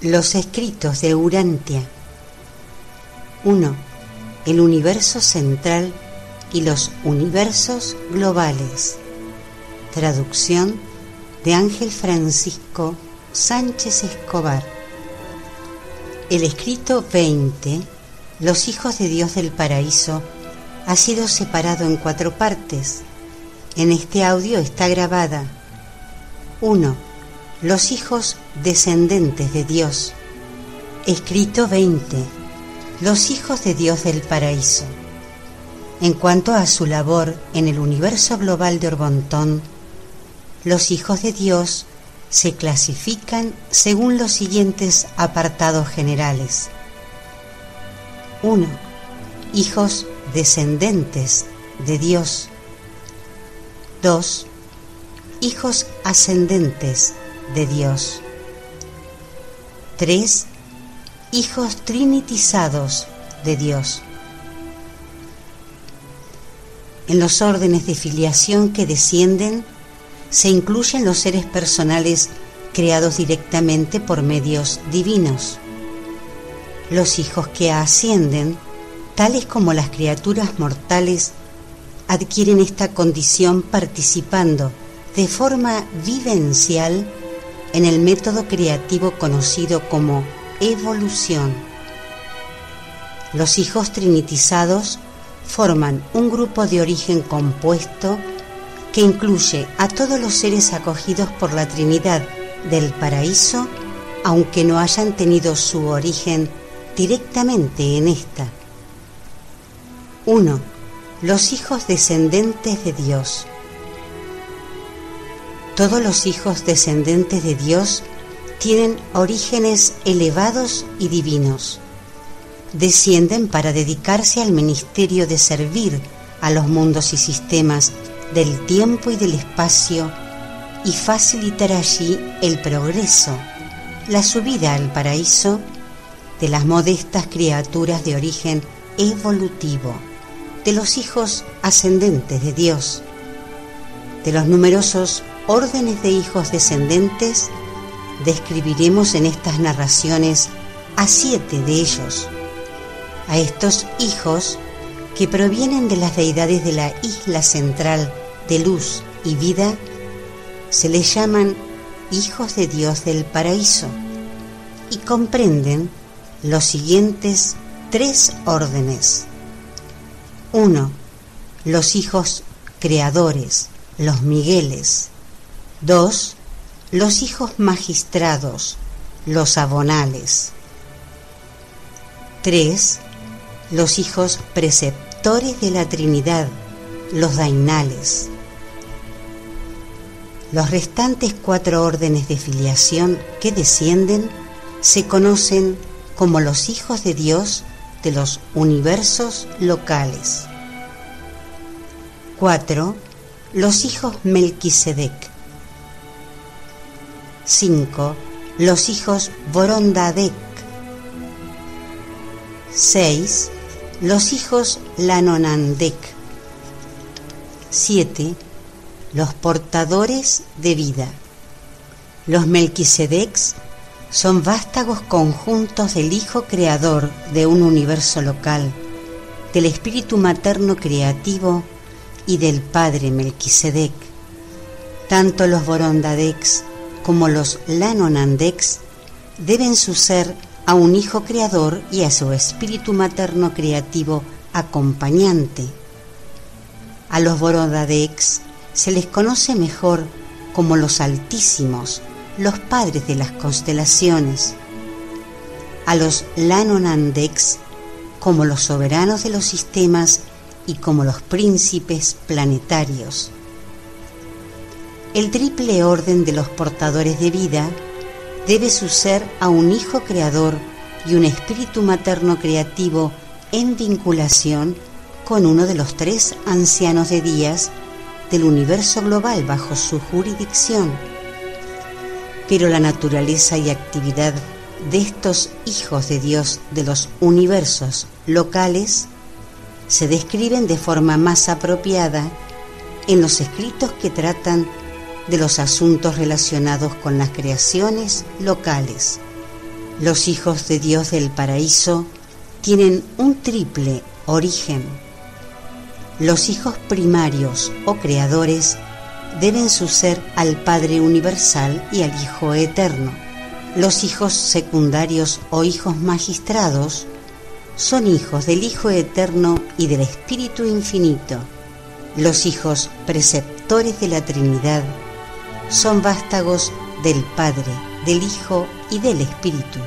Los escritos de Urantia. 1. El universo central y los universos globales. Traducción de Ángel Francisco Sánchez Escobar. El escrito 20, Los hijos de Dios del paraíso, ha sido separado en cuatro partes. En este audio está grabada 1 los hijos descendentes de Dios. Escrito 20. Los hijos de Dios del paraíso. En cuanto a su labor en el universo global de Orbontón, los hijos de Dios se clasifican según los siguientes apartados generales. 1. Hijos descendentes de Dios. 2. Hijos ascendentes de Dios. 3. Hijos trinitizados de Dios. En los órdenes de filiación que descienden se incluyen los seres personales creados directamente por medios divinos. Los hijos que ascienden, tales como las criaturas mortales, adquieren esta condición participando de forma vivencial en el método creativo conocido como evolución. Los hijos trinitizados forman un grupo de origen compuesto que incluye a todos los seres acogidos por la Trinidad del paraíso, aunque no hayan tenido su origen directamente en esta. 1. Los hijos descendentes de Dios. Todos los hijos descendentes de Dios tienen orígenes elevados y divinos. Descienden para dedicarse al ministerio de servir a los mundos y sistemas del tiempo y del espacio y facilitar allí el progreso, la subida al paraíso de las modestas criaturas de origen evolutivo, de los hijos ascendentes de Dios, de los numerosos órdenes de hijos descendentes, describiremos en estas narraciones a siete de ellos. A estos hijos que provienen de las deidades de la isla central de luz y vida, se les llaman hijos de Dios del paraíso y comprenden los siguientes tres órdenes. 1. Los hijos creadores, los Migueles. 2. Los hijos magistrados, los abonales. 3. Los hijos preceptores de la Trinidad, los dainales. Los restantes cuatro órdenes de filiación que descienden se conocen como los hijos de Dios de los universos locales. 4. Los hijos Melquisedec. 5. Los hijos Borondadek. 6. Los hijos Lanonandek. 7. Los portadores de vida. Los Melquisedecs son vástagos conjuntos del Hijo Creador de un universo local, del Espíritu Materno Creativo y del Padre Melquisedec. Tanto los Borondadecs como los Lanonandex, deben su ser a un hijo creador y a su espíritu materno creativo acompañante. A los Borodadex se les conoce mejor como los altísimos, los padres de las constelaciones. A los Lanonandex como los soberanos de los sistemas y como los príncipes planetarios. El triple orden de los portadores de vida debe su ser a un hijo creador y un espíritu materno creativo en vinculación con uno de los tres ancianos de días del universo global bajo su jurisdicción. Pero la naturaleza y actividad de estos hijos de Dios de los universos locales se describen de forma más apropiada en los escritos que tratan de los asuntos relacionados con las creaciones locales. Los hijos de Dios del paraíso tienen un triple origen. Los hijos primarios o creadores deben su ser al Padre Universal y al Hijo Eterno. Los hijos secundarios o hijos magistrados son hijos del Hijo Eterno y del Espíritu Infinito. Los hijos preceptores de la Trinidad son vástagos del Padre, del Hijo y del Espíritu.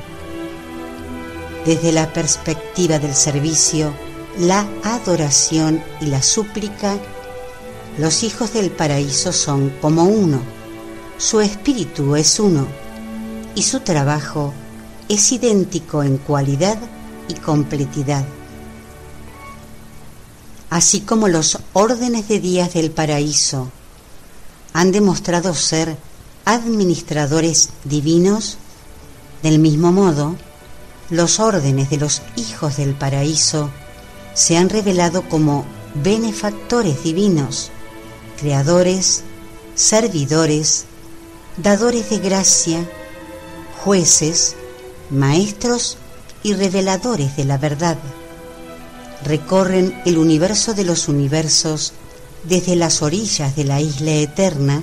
Desde la perspectiva del servicio, la adoración y la súplica, los hijos del paraíso son como uno, su espíritu es uno y su trabajo es idéntico en cualidad y completidad. Así como los órdenes de días del paraíso han demostrado ser administradores divinos, del mismo modo, los órdenes de los hijos del paraíso se han revelado como benefactores divinos, creadores, servidores, dadores de gracia, jueces, maestros y reveladores de la verdad. Recorren el universo de los universos desde las orillas de la isla eterna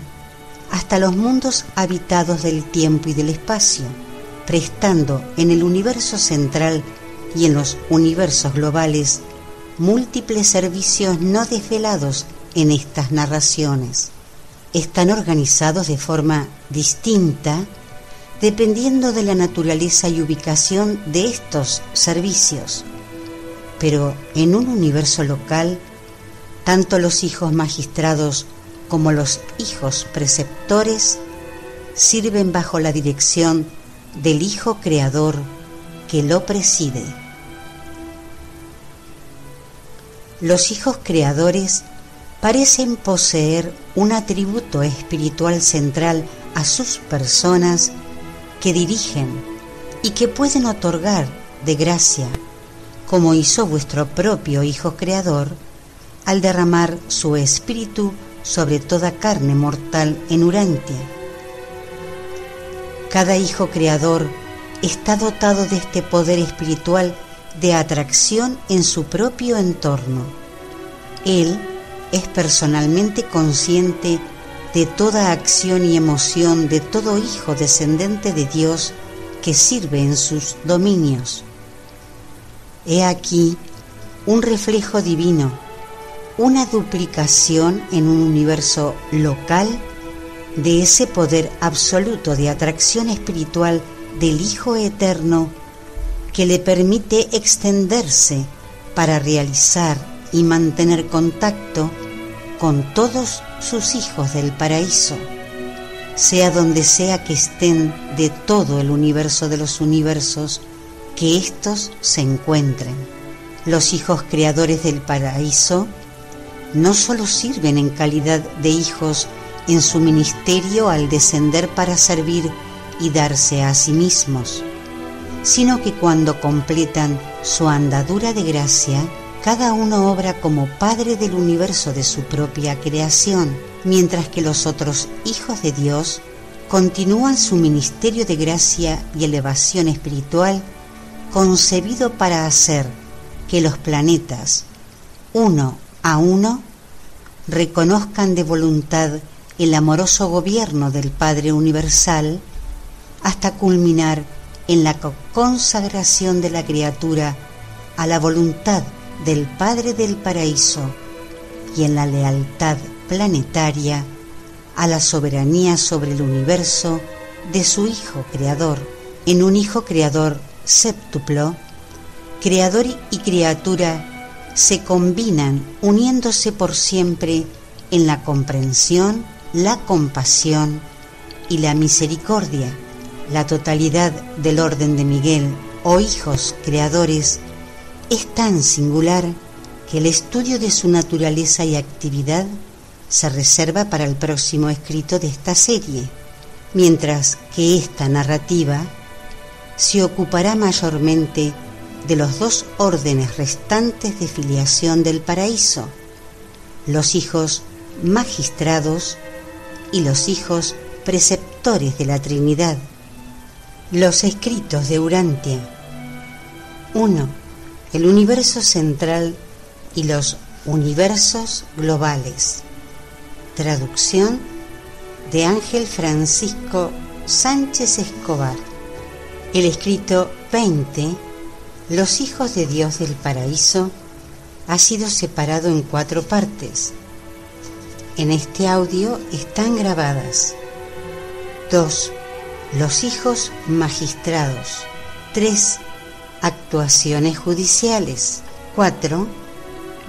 hasta los mundos habitados del tiempo y del espacio, prestando en el universo central y en los universos globales múltiples servicios no desvelados en estas narraciones. Están organizados de forma distinta dependiendo de la naturaleza y ubicación de estos servicios. Pero en un universo local, tanto los hijos magistrados como los hijos preceptores sirven bajo la dirección del Hijo Creador que lo preside. Los hijos creadores parecen poseer un atributo espiritual central a sus personas que dirigen y que pueden otorgar de gracia, como hizo vuestro propio Hijo Creador, al derramar su espíritu sobre toda carne mortal en Urantia. Cada Hijo Creador está dotado de este poder espiritual de atracción en su propio entorno. Él es personalmente consciente de toda acción y emoción de todo hijo descendente de Dios que sirve en sus dominios. He aquí un reflejo divino, una duplicación en un universo local de ese poder absoluto de atracción espiritual del Hijo Eterno que le permite extenderse para realizar y mantener contacto con todos sus hijos del paraíso, sea donde sea que estén de todo el universo de los universos, que éstos se encuentren. Los hijos creadores del paraíso no solo sirven en calidad de hijos en su ministerio al descender para servir y darse a sí mismos, sino que cuando completan su andadura de gracia, cada uno obra como padre del universo de su propia creación, mientras que los otros hijos de Dios continúan su ministerio de gracia y elevación espiritual concebido para hacer que los planetas, uno a uno, reconozcan de voluntad el amoroso gobierno del Padre Universal hasta culminar en la consagración de la criatura a la voluntad del Padre del Paraíso y en la lealtad planetaria a la soberanía sobre el universo de su Hijo Creador, en un Hijo Creador séptuplo, Creador y criatura se combinan uniéndose por siempre en la comprensión, la compasión y la misericordia. La totalidad del orden de Miguel o hijos creadores es tan singular que el estudio de su naturaleza y actividad se reserva para el próximo escrito de esta serie, mientras que esta narrativa se ocupará mayormente de los dos órdenes restantes de filiación del paraíso, los hijos magistrados y los hijos preceptores de la Trinidad. Los escritos de Urantia. 1. El universo central y los universos globales. Traducción de Ángel Francisco Sánchez Escobar. El escrito 20, Los hijos de Dios del paraíso, ha sido separado en cuatro partes. En este audio están grabadas 2. Los hijos magistrados. 3. Actuaciones judiciales. 4.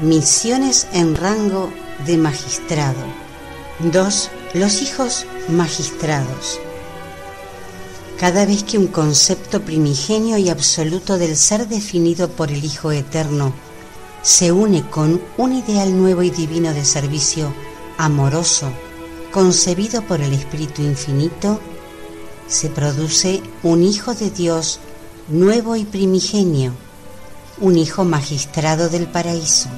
Misiones en rango de magistrado. 2. Los hijos magistrados. Cada vez que un concepto primigenio y absoluto del ser definido por el Hijo Eterno se une con un ideal nuevo y divino de servicio amoroso, concebido por el Espíritu Infinito, se produce un Hijo de Dios nuevo y primigenio, un Hijo magistrado del paraíso.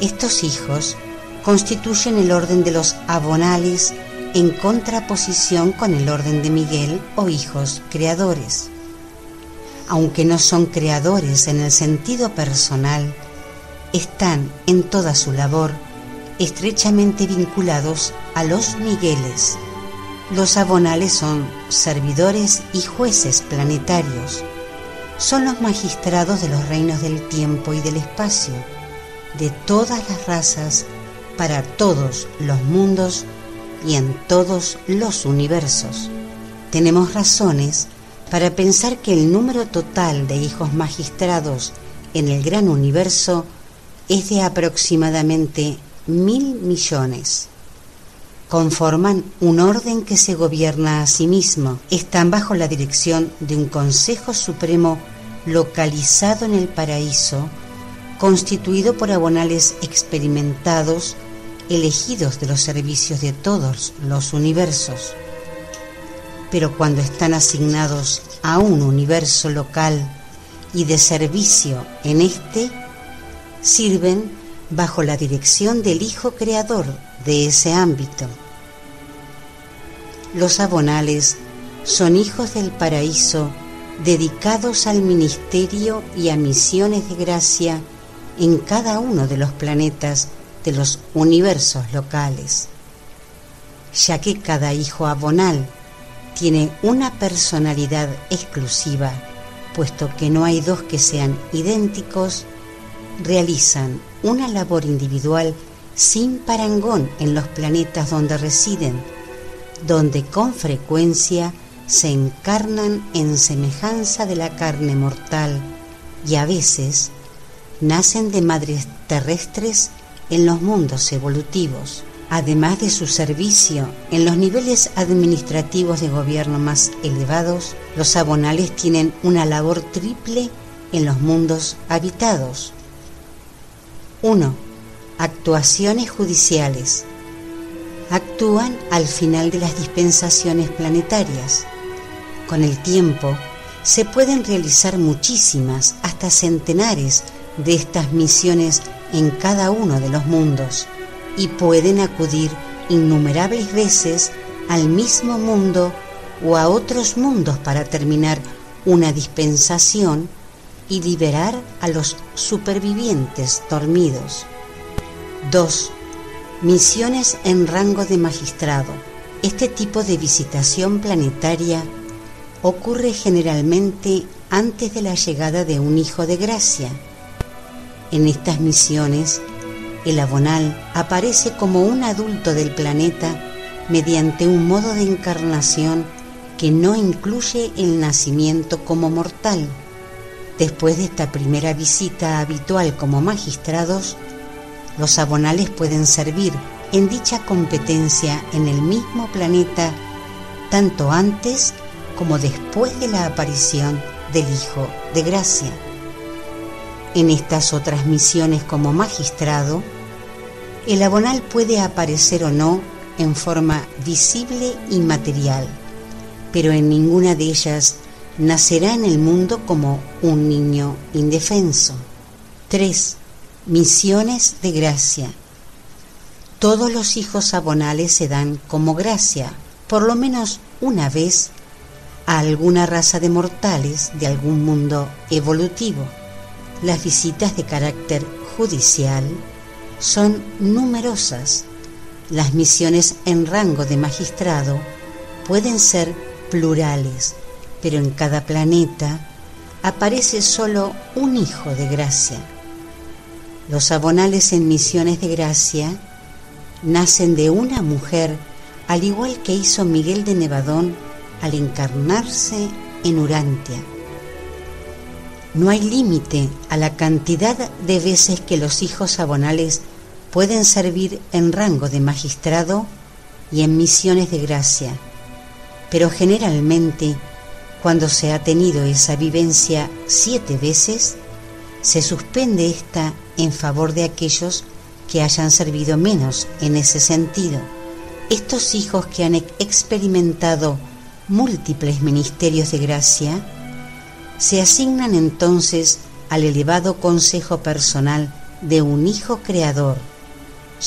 Estos hijos constituyen el orden de los abonales en contraposición con el orden de Miguel o hijos creadores. Aunque no son creadores en el sentido personal, están en toda su labor estrechamente vinculados a los Migueles los abonales son servidores y jueces planetarios. Son los magistrados de los reinos del tiempo y del espacio, de todas las razas, para todos los mundos y en todos los universos. Tenemos razones para pensar que el número total de hijos magistrados en el gran universo es de aproximadamente mil millones conforman un orden que se gobierna a sí mismo. Están bajo la dirección de un Consejo Supremo localizado en el paraíso, constituido por abonales experimentados, elegidos de los servicios de todos los universos. Pero cuando están asignados a un universo local y de servicio en este, sirven bajo la dirección del Hijo Creador de ese ámbito. Los abonales son hijos del paraíso dedicados al ministerio y a misiones de gracia en cada uno de los planetas de los universos locales, ya que cada hijo abonal tiene una personalidad exclusiva, puesto que no hay dos que sean idénticos, realizan una labor individual sin parangón en los planetas donde residen, donde con frecuencia se encarnan en semejanza de la carne mortal y a veces nacen de madres terrestres en los mundos evolutivos. Además de su servicio en los niveles administrativos de gobierno más elevados, los abonales tienen una labor triple en los mundos habitados. 1 Actuaciones judiciales. Actúan al final de las dispensaciones planetarias. Con el tiempo, se pueden realizar muchísimas, hasta centenares, de estas misiones en cada uno de los mundos y pueden acudir innumerables veces al mismo mundo o a otros mundos para terminar una dispensación y liberar a los supervivientes dormidos. 2. Misiones en rango de magistrado. Este tipo de visitación planetaria ocurre generalmente antes de la llegada de un hijo de gracia. En estas misiones, el abonal aparece como un adulto del planeta mediante un modo de encarnación que no incluye el nacimiento como mortal. Después de esta primera visita habitual como magistrados, los abonales pueden servir en dicha competencia en el mismo planeta tanto antes como después de la aparición del Hijo de Gracia. En estas otras misiones como magistrado, el abonal puede aparecer o no en forma visible y material, pero en ninguna de ellas nacerá en el mundo como un niño indefenso. 3. Misiones de gracia. Todos los hijos abonales se dan como gracia, por lo menos una vez, a alguna raza de mortales de algún mundo evolutivo. Las visitas de carácter judicial son numerosas. Las misiones en rango de magistrado pueden ser plurales, pero en cada planeta aparece solo un hijo de gracia. Los abonales en misiones de gracia nacen de una mujer, al igual que hizo Miguel de Nevadón al encarnarse en Urantia. No hay límite a la cantidad de veces que los hijos abonales pueden servir en rango de magistrado y en misiones de gracia, pero generalmente cuando se ha tenido esa vivencia siete veces, se suspende esta en favor de aquellos que hayan servido menos en ese sentido. Estos hijos que han experimentado múltiples ministerios de gracia, se asignan entonces al elevado consejo personal de un Hijo Creador,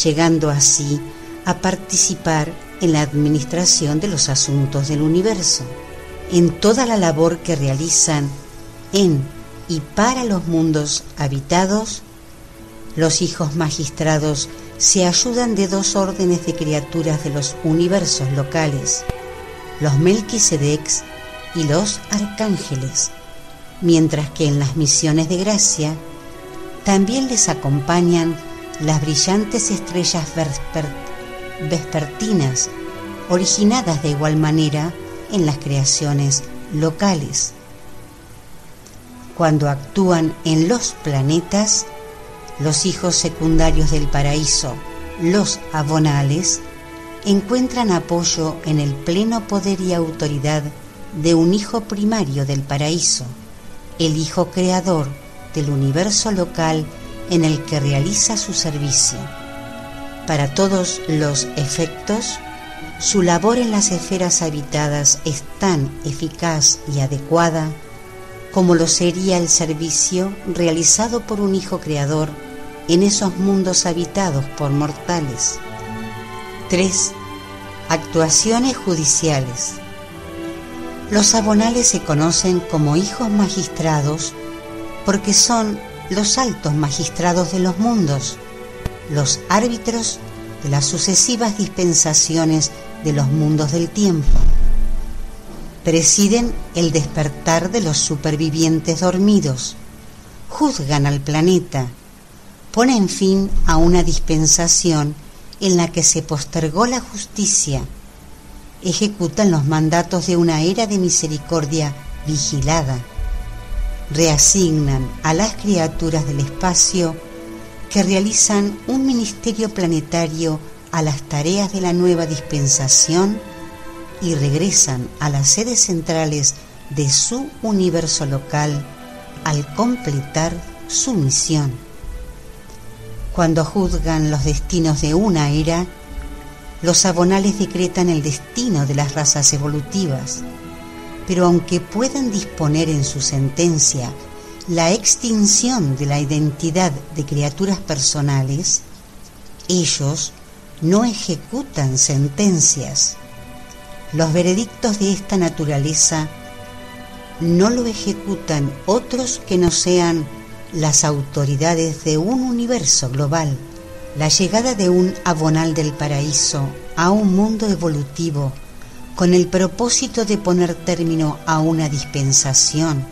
llegando así a participar en la administración de los asuntos del universo, en toda la labor que realizan en y para los mundos habitados, los hijos magistrados se ayudan de dos órdenes de criaturas de los universos locales, los Melquisedecs y los arcángeles, mientras que en las misiones de gracia también les acompañan las brillantes estrellas vespertinas, originadas de igual manera en las creaciones locales. Cuando actúan en los planetas, los hijos secundarios del paraíso, los abonales, encuentran apoyo en el pleno poder y autoridad de un hijo primario del paraíso, el hijo creador del universo local en el que realiza su servicio. Para todos los efectos, su labor en las esferas habitadas es tan eficaz y adecuada como lo sería el servicio realizado por un hijo creador en esos mundos habitados por mortales. 3. Actuaciones judiciales. Los abonales se conocen como hijos magistrados porque son los altos magistrados de los mundos, los árbitros de las sucesivas dispensaciones de los mundos del tiempo. Presiden el despertar de los supervivientes dormidos, juzgan al planeta, ponen fin a una dispensación en la que se postergó la justicia, ejecutan los mandatos de una era de misericordia vigilada, reasignan a las criaturas del espacio que realizan un ministerio planetario a las tareas de la nueva dispensación y regresan a las sedes centrales de su universo local al completar su misión. Cuando juzgan los destinos de una era, los abonales decretan el destino de las razas evolutivas, pero aunque puedan disponer en su sentencia la extinción de la identidad de criaturas personales, ellos no ejecutan sentencias. Los veredictos de esta naturaleza no lo ejecutan otros que no sean las autoridades de un universo global, la llegada de un abonal del paraíso a un mundo evolutivo con el propósito de poner término a una dispensación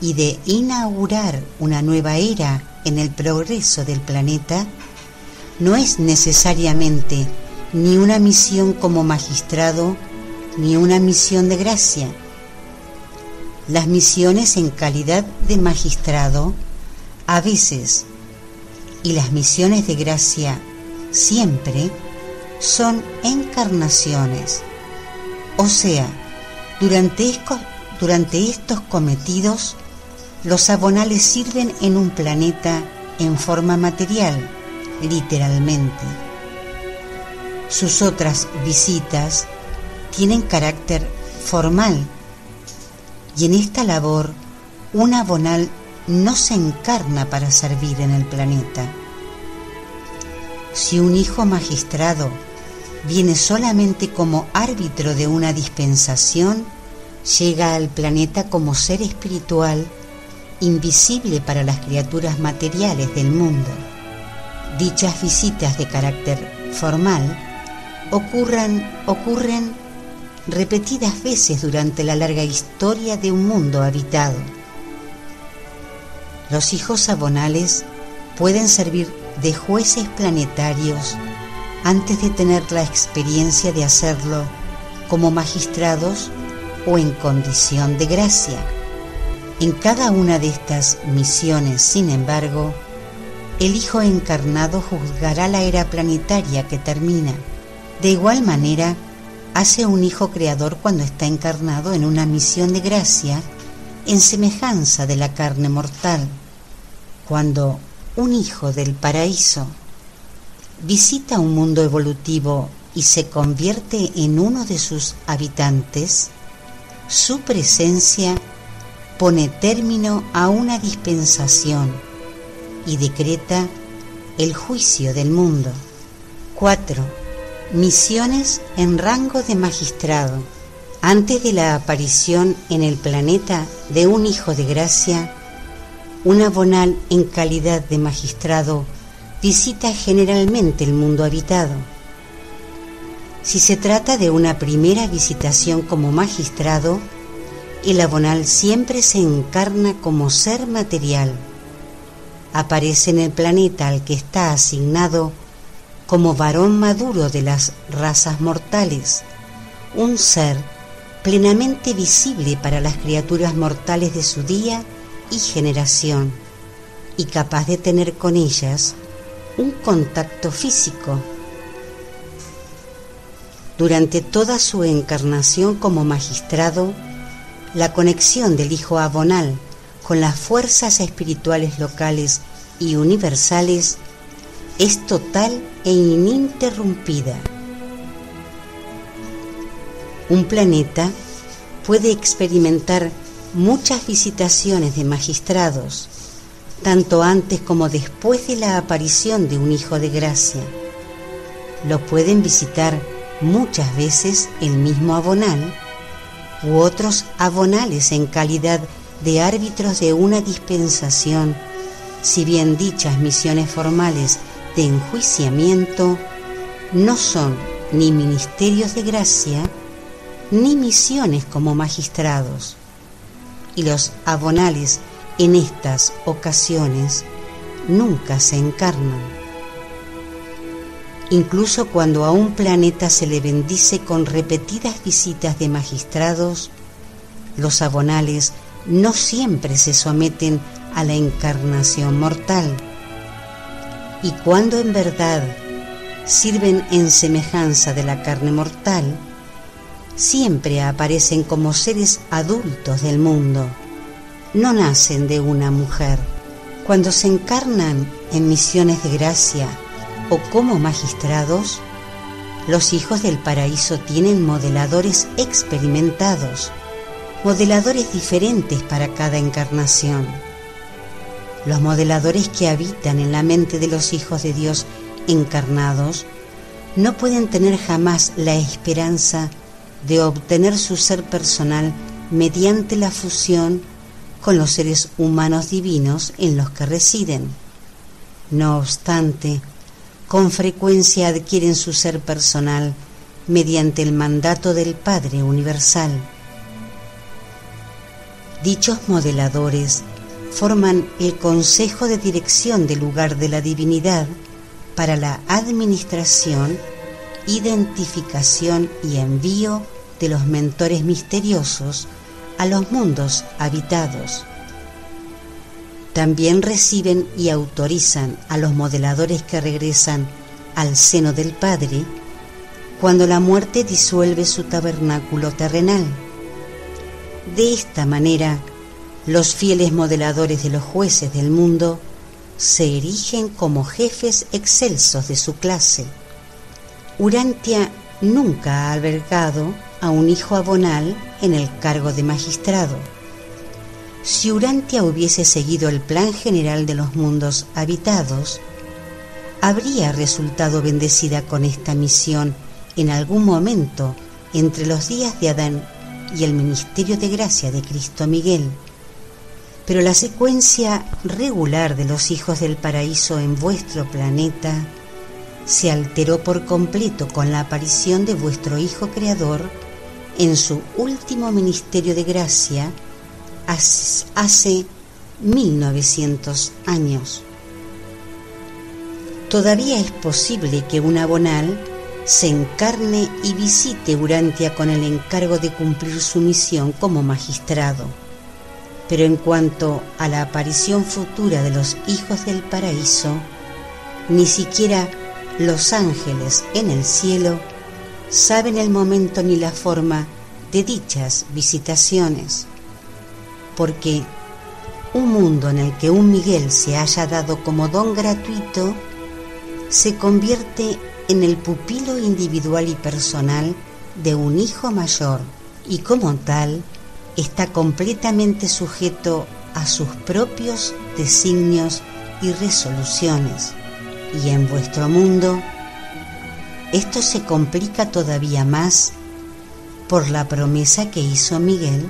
y de inaugurar una nueva era en el progreso del planeta, no es necesariamente ni una misión como magistrado ni una misión de gracia. Las misiones en calidad de magistrado a veces y las misiones de gracia siempre son encarnaciones. O sea, durante estos, cometidos, los abonales sirven en un planeta en forma material, literalmente. Sus otras visitas tienen carácter formal y en esta labor un abonal no se encarna para servir en el planeta. Si un hijo magistrado viene solamente como árbitro de una dispensación, llega al planeta como ser espiritual invisible para las criaturas materiales del mundo. Dichas visitas de carácter formal ocurren repetidas veces durante la larga historia de un mundo habitado. Los hijos abonales pueden servir de jueces planetarios antes de tener la experiencia de hacerlo como magistrados o en condición de gracia. En cada una de estas misiones, sin embargo, el Hijo encarnado juzgará la era planetaria que termina. De igual manera, hace un Hijo creador cuando está encarnado en una misión de gracia en semejanza de la carne mortal. Cuando un Hijo del paraíso visita un mundo evolutivo y se convierte en uno de sus habitantes, su presencia pone término a una dispensación y decreta el juicio del mundo. 4. Misiones en rango de magistrado. Antes de la aparición en el planeta de un hijo de gracia, un abonal en calidad de magistrado visita generalmente el mundo habitado. Si se trata de una primera visitación como magistrado, el abonal siempre se encarna como ser material. Aparece en el planeta al que está asignado como varón maduro de las razas mortales, un ser plenamente visible para las criaturas mortales de su día y generación, y capaz de tener con ellas un contacto físico. Durante toda su encarnación como magistrado, la conexión del Hijo Abonal con las fuerzas espirituales locales y universales es total e ininterrumpida. Un planeta puede experimentar muchas visitaciones de magistrados, tanto antes como después de la aparición de un hijo de gracia. Lo pueden visitar muchas veces el mismo abonal u otros abonales en calidad de árbitros de una dispensación, si bien dichas misiones formales de enjuiciamiento no son ni ministerios de gracia ni misiones como magistrados. Y los abonales en estas ocasiones nunca se encarnan. Incluso cuando a un planeta se le bendice con repetidas visitas de magistrados, los abonales no siempre se someten a la encarnación mortal. Y cuando en verdad sirven en semejanza de la carne mortal, siempre aparecen como seres adultos del mundo, no nacen de una mujer. Cuando se encarnan en misiones de gracia, o como magistrados, los hijos del paraíso tienen modeladores experimentados, modeladores diferentes para cada encarnación. Los modeladores que habitan en la mente de los hijos de Dios encarnados no pueden tener jamás la esperanza de obtener su ser personal mediante la fusión con los seres humanos divinos en los que residen. No obstante, con frecuencia adquieren su ser personal mediante el mandato del Padre Universal. Dichos modeladores forman el Consejo de Dirección del lugar de la divinidad para la administración, identificación y envío de los mentores misteriosos a los mundos habitados también reciben y autorizan a los modeladores que regresan al seno del Padre cuando la muerte disuelve su tabernáculo terrenal. De esta manera, los fieles modeladores de los jueces del mundo se erigen como jefes excelsos de su clase. Urantia nunca ha albergado a un hijo abonal en el cargo de magistrado si Urantia hubiese seguido el plan general de los mundos habitados, habría resultado bendecida con esta misión en algún momento entre los días de Adán y el ministerio de gracia de Cristo Miguel. Pero la secuencia regular de los hijos del paraíso en vuestro planeta se alteró por completo con la aparición de vuestro Hijo Creador en su último ministerio de gracia hace 1900 años. Todavía es posible que un abonal se encarne y visite Urantia con el encargo de cumplir su misión como magistrado. Pero en cuanto a la aparición futura de los hijos del paraíso, ni siquiera los ángeles en el cielo saben el momento ni la forma de dichas visitaciones, porque un mundo en el que un Miguel se haya dado como don gratuito se convierte en el pupilo individual y personal de un hijo mayor y como tal está completamente sujeto a sus propios designios y resoluciones. Y en vuestro mundo, esto se complica todavía más por la promesa que hizo Miguel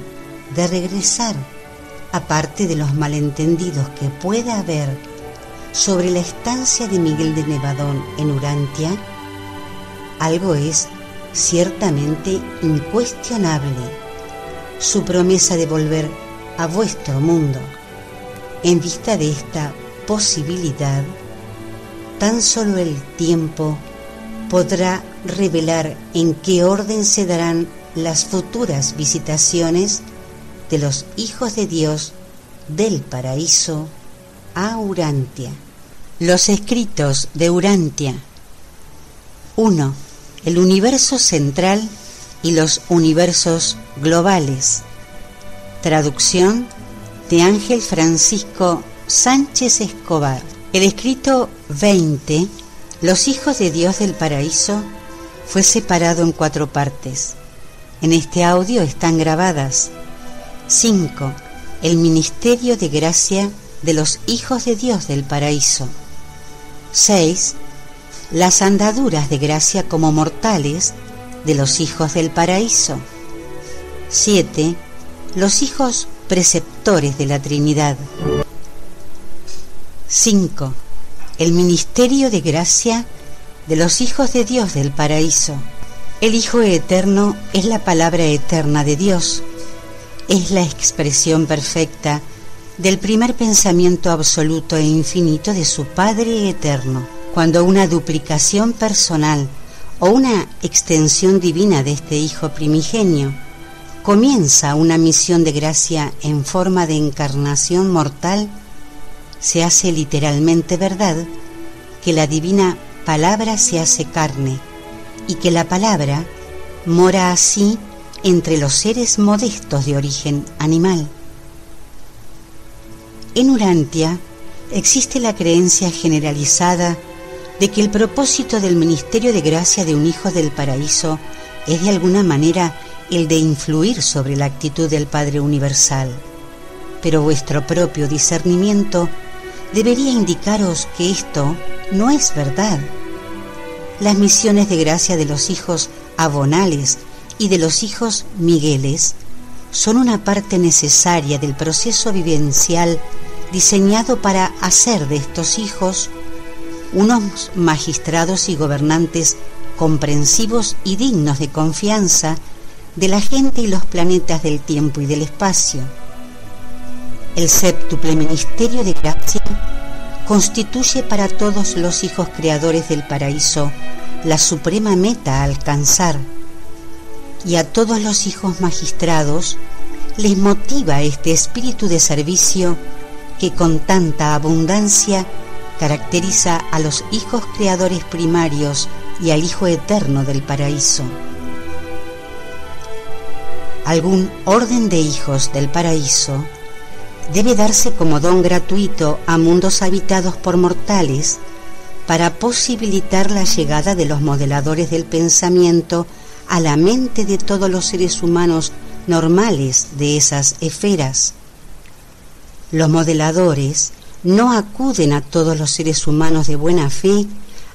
de regresar, aparte de los malentendidos que pueda haber sobre la estancia de Miguel de Nevadón en Urantia, algo es ciertamente incuestionable, su promesa de volver a vuestro mundo. En vista de esta posibilidad, tan solo el tiempo podrá revelar en qué orden se darán las futuras visitaciones de los hijos de Dios del paraíso a Urantia. Los escritos de Urantia. 1. El universo central y los universos globales. Traducción de Ángel Francisco Sánchez Escobar. El escrito 20, Los hijos de Dios del paraíso, fue separado en cuatro partes. En este audio están grabadas 5. El ministerio de gracia de los hijos de Dios del paraíso. 6. Las andaduras de gracia como mortales de los hijos del paraíso. 7. Los hijos preceptores de la Trinidad. 5. El ministerio de gracia de los hijos de Dios del paraíso. El Hijo Eterno es la palabra eterna de Dios. Es la expresión perfecta del primer pensamiento absoluto e infinito de su Padre eterno, cuando una duplicación personal o una extensión divina de este Hijo primigenio comienza una misión de gracia en forma de encarnación mortal, se hace literalmente verdad que la divina palabra se hace carne y que la palabra mora así entre los seres modestos de origen animal. En Urantia existe la creencia generalizada de que el propósito del ministerio de gracia de un hijo del paraíso es de alguna manera el de influir sobre la actitud del Padre Universal. Pero vuestro propio discernimiento debería indicaros que esto no es verdad. Las misiones de gracia de los hijos abonales y de los hijos migueles son una parte necesaria del proceso vivencial diseñado para hacer de estos hijos unos magistrados y gobernantes comprensivos y dignos de confianza de la gente y los planetas del tiempo y del espacio. El séptuple ministerio de gracia constituye para todos los hijos creadores del paraíso la suprema meta a alcanzar y a todos los hijos magistrados les motiva este espíritu de servicio que con tanta abundancia caracteriza a los hijos creadores primarios y al Hijo eterno del paraíso. Algún orden de hijos del paraíso debe darse como don gratuito a mundos habitados por mortales para posibilitar la llegada de los modeladores del pensamiento a la mente de todos los seres humanos normales de esas esferas. Los modeladores no acuden a todos los seres humanos de buena fe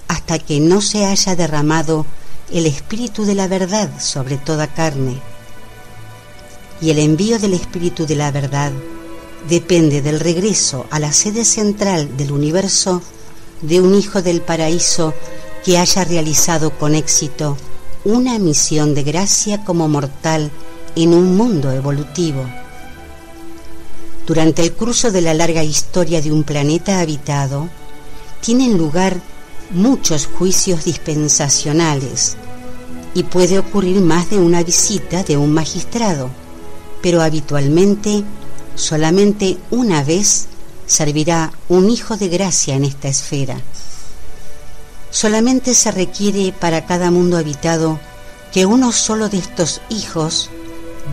hasta que no se haya derramado el espíritu de la verdad sobre toda carne. y el envío del Espíritu de la verdad depende del regreso a la sede central del universo de un hijo del paraíso que haya realizado con éxito una misión de gracia como mortal en un mundo evolutivo. Durante el curso de la larga historia de un planeta habitado, tienen lugar muchos juicios dispensacionales y puede ocurrir más de una visita de un magistrado, pero habitualmente solamente una vez servirá un hijo de gracia en esta esfera. Solamente se requiere para cada mundo habitado que uno solo de estos hijos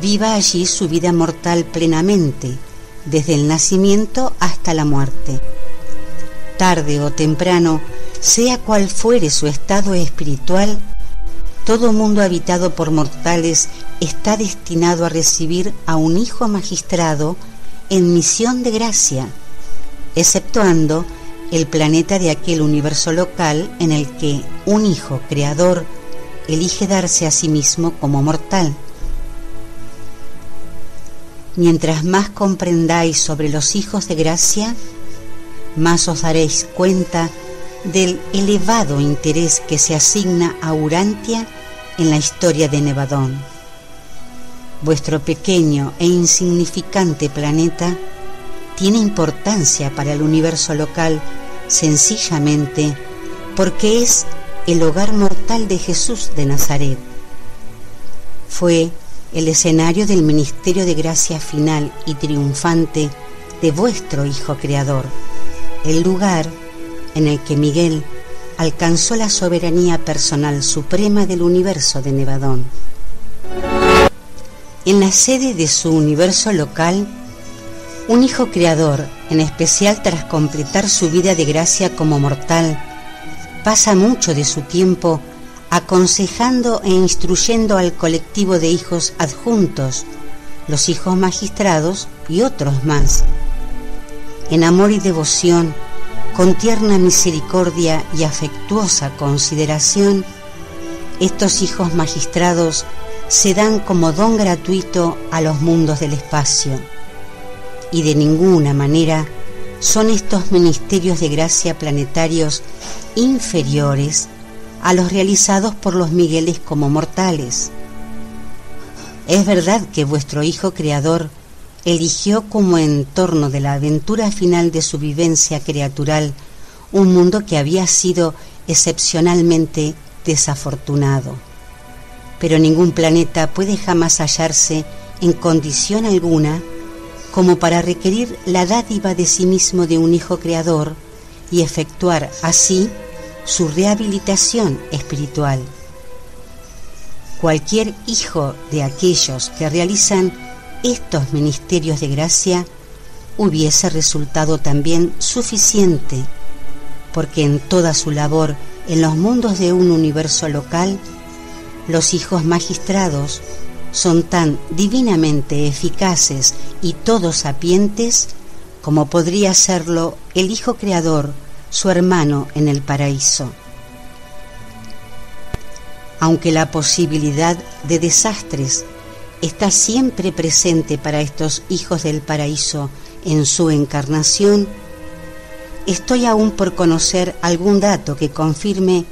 viva allí su vida mortal plenamente, desde el nacimiento hasta la muerte. Tarde o temprano, sea cual fuere su estado espiritual, todo mundo habitado por mortales está destinado a recibir a un hijo magistrado en misión de gracia, exceptuando el planeta de aquel universo local en el que un hijo creador elige darse a sí mismo como mortal. Mientras más comprendáis sobre los hijos de gracia, más os daréis cuenta del elevado interés que se asigna a Urantia en la historia de Nevadón. Vuestro pequeño e insignificante planeta tiene importancia para el universo local sencillamente porque es el hogar mortal de Jesús de Nazaret. Fue el escenario del ministerio de gracia final y triunfante de vuestro Hijo Creador, el lugar en el que Miguel alcanzó la soberanía personal suprema del universo de Nevadón. En la sede de su universo local, un hijo creador, en especial tras completar su vida de gracia como mortal, pasa mucho de su tiempo aconsejando e instruyendo al colectivo de hijos adjuntos, los hijos magistrados y otros más. En amor y devoción, con tierna misericordia y afectuosa consideración, estos hijos magistrados se dan como don gratuito a los mundos del espacio y de ninguna manera son estos ministerios de gracia planetarios inferiores a los realizados por los Migueles como mortales. Es verdad que vuestro Hijo Creador eligió como entorno de la aventura final de su vivencia creatural un mundo que había sido excepcionalmente desafortunado. Pero ningún planeta puede jamás hallarse en condición alguna como para requerir la dádiva de sí mismo de un Hijo Creador y efectuar así su rehabilitación espiritual. Cualquier hijo de aquellos que realizan estos ministerios de gracia hubiese resultado también suficiente, porque en toda su labor en los mundos de un universo local, los hijos magistrados son tan divinamente eficaces y todos sapientes como podría serlo el Hijo Creador, su hermano en el paraíso. Aunque la posibilidad de desastres está siempre presente para estos hijos del paraíso en su encarnación, estoy aún por conocer algún dato que confirme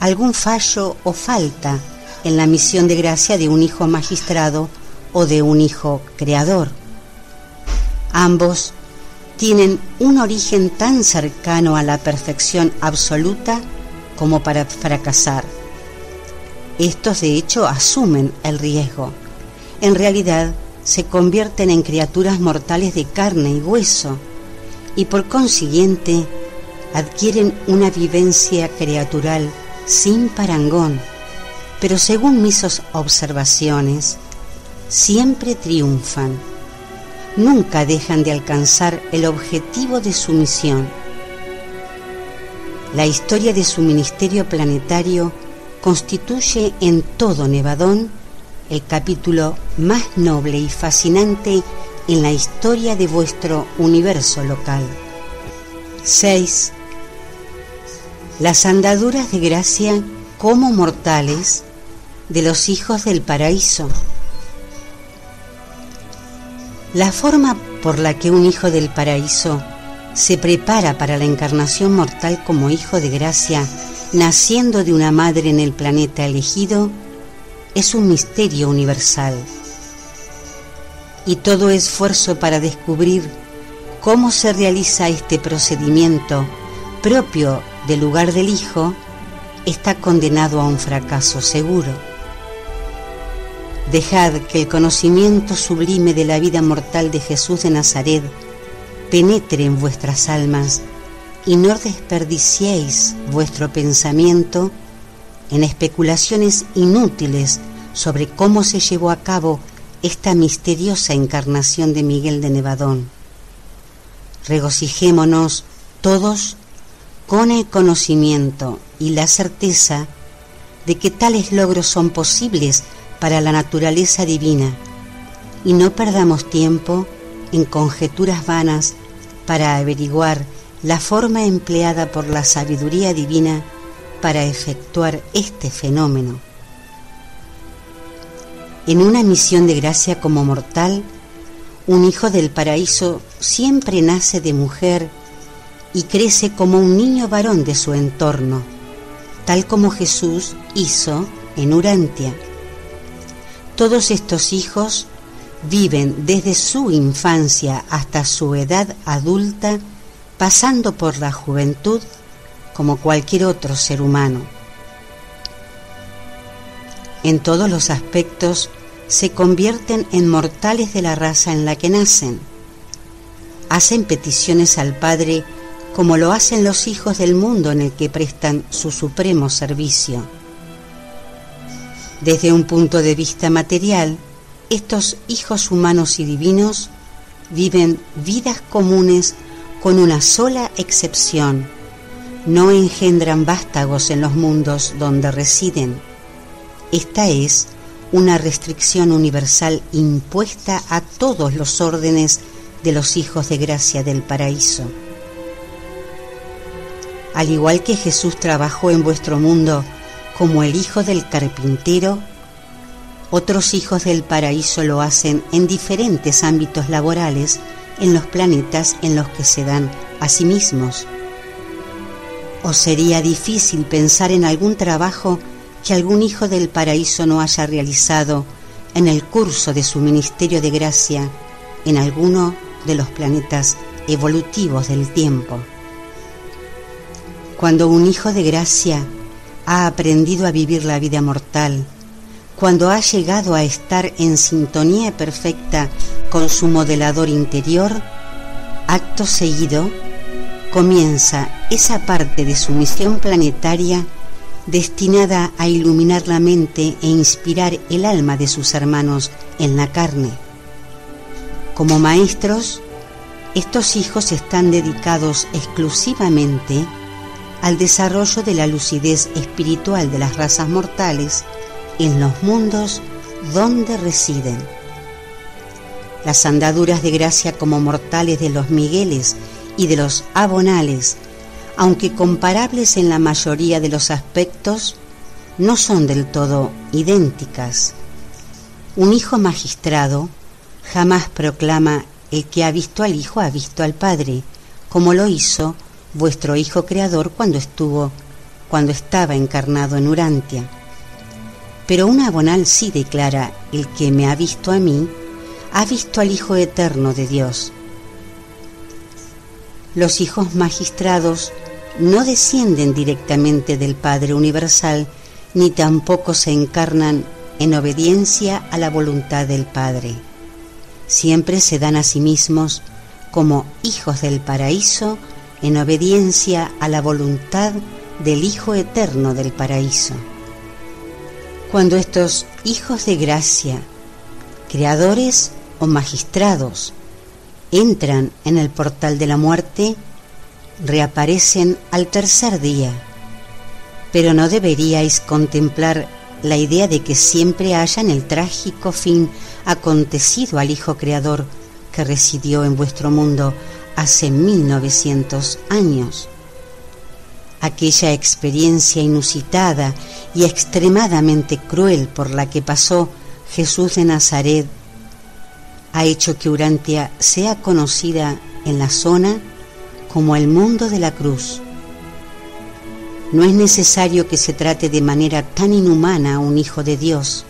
algún fallo o falta en la misión de gracia de un hijo magistrado o de un hijo creador. Ambos tienen un origen tan cercano a la perfección absoluta como para fracasar. Estos de hecho asumen el riesgo. En realidad se convierten en criaturas mortales de carne y hueso y por consiguiente adquieren una vivencia creatural sin parangón, pero según mis observaciones, siempre triunfan nunca dejan de alcanzar el objetivo de su misión. La historia de su ministerio planetario constituye en todo Nevadón el capítulo más noble y fascinante en la historia de vuestro universo local. 6. Las andaduras de gracia como mortales de los hijos del paraíso. La forma por la que un hijo del paraíso se prepara para la encarnación mortal como hijo de gracia, naciendo de una madre en el planeta elegido, es un misterio universal. Y todo esfuerzo para descubrir cómo se realiza este procedimiento propio del lugar del hijo está condenado a un fracaso seguro. Dejad que el conocimiento sublime de la vida mortal de Jesús de Nazaret penetre en vuestras almas y no desperdiciéis vuestro pensamiento en especulaciones inútiles sobre cómo se llevó a cabo esta misteriosa encarnación de Miguel de Nevadón. Regocijémonos todos con el conocimiento y la certeza de que tales logros son posibles para la naturaleza divina y no perdamos tiempo en conjeturas vanas para averiguar la forma empleada por la sabiduría divina para efectuar este fenómeno. En una misión de gracia como mortal, un hijo del paraíso siempre nace de mujer y crece como un niño varón de su entorno, tal como Jesús hizo en Urantia. Todos estos hijos viven desde su infancia hasta su edad adulta, pasando por la juventud como cualquier otro ser humano. En todos los aspectos se convierten en mortales de la raza en la que nacen. Hacen peticiones al Padre como lo hacen los hijos del mundo en el que prestan su supremo servicio desde un punto de vista material, estos hijos humanos y divinos viven vidas comunes con una sola excepción. No engendran vástagos en los mundos donde residen. Esta es una restricción universal impuesta a todos los órdenes de los hijos de gracia del paraíso. Al igual que Jesús trabajó en vuestro mundo como el hijo del carpintero, otros hijos del paraíso lo hacen en diferentes ámbitos laborales en los planetas en los que se dan a sí mismos. ¿O sería difícil pensar en algún trabajo que algún hijo del paraíso no haya realizado en el curso de su ministerio de gracia en alguno de los planetas evolutivos del tiempo? Cuando un hijo de gracia ha aprendido a vivir la vida mortal, cuando ha llegado a estar en sintonía perfecta con su modelador interior, acto seguido, comienza esa parte de su misión planetaria destinada a iluminar la mente e inspirar el alma de sus hermanos en la carne. Como maestros, estos hijos están dedicados exclusivamente al desarrollo de la lucidez espiritual de las razas mortales en los mundos donde residen. Las andaduras de gracia como mortales de los Migueles y de los Abonales, aunque comparables en la mayoría de los aspectos, no son del todo idénticas. Un hijo magistrado jamás proclama el que ha visto al Hijo ha visto al Padre, como lo hizo vuestro Hijo Creador cuando estuvo, cuando estaba encarnado en Urantia. Pero un abonal sí declara, el que me ha visto a mí, ha visto al Hijo Eterno de Dios. Los hijos magistrados no descienden directamente del Padre Universal, ni tampoco se encarnan en obediencia a la voluntad del Padre. Siempre se dan a sí mismos como hijos del paraíso en obediencia a la voluntad del Hijo Eterno del paraíso. Cuando estos hijos de gracia, creadores o magistrados, entran en el portal de la muerte, reaparecen al tercer día. Pero no deberíais contemplar la idea de que siempre hayan el trágico fin acontecido al Hijo Creador que residió en vuestro mundo hace 1900 años. Aquella experiencia inusitada y extremadamente cruel por la que pasó Jesús de Nazaret ha hecho que Urantia sea conocida en la zona como el mundo de la cruz. No es necesario que se trate de manera tan inhumana a un hijo de Dios,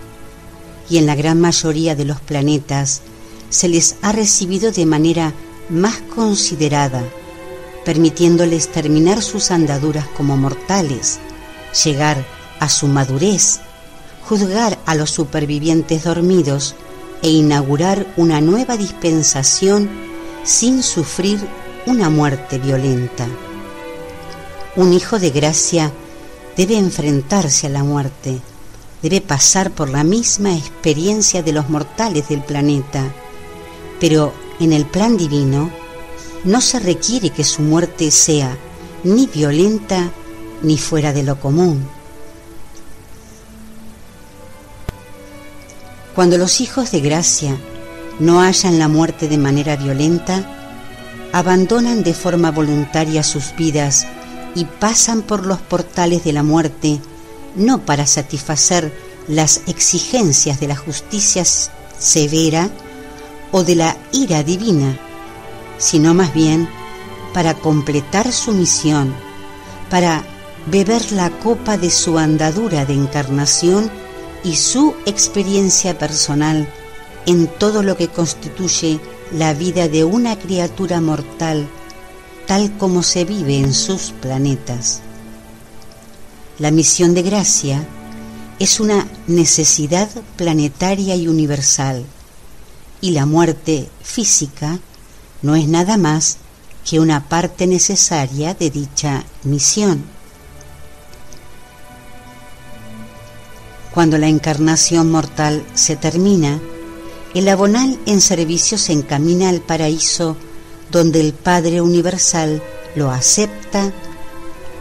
y en la gran mayoría de los planetas se les ha recibido de manera más considerada, permitiéndoles terminar sus andaduras como mortales, llegar a su madurez, juzgar a los supervivientes dormidos e inaugurar una nueva dispensación sin sufrir una muerte violenta. Un hijo de gracia debe enfrentarse a la muerte, debe pasar por la misma experiencia de los mortales del planeta, pero en el plan divino no se requiere que su muerte sea ni violenta ni fuera de lo común. Cuando los hijos de gracia no hallan la muerte de manera violenta, abandonan de forma voluntaria sus vidas y pasan por los portales de la muerte no para satisfacer las exigencias de la justicia severa o de la ira divina, sino más bien para completar su misión, para beber la copa de su andadura de encarnación y su experiencia personal en todo lo que constituye la vida de una criatura mortal tal como se vive en sus planetas. La misión de gracia es una necesidad planetaria y universal y la muerte física no es nada más que una parte necesaria de dicha misión. Cuando la encarnación mortal se termina, el abonal en servicio se encamina al paraíso donde el Padre Universal lo acepta,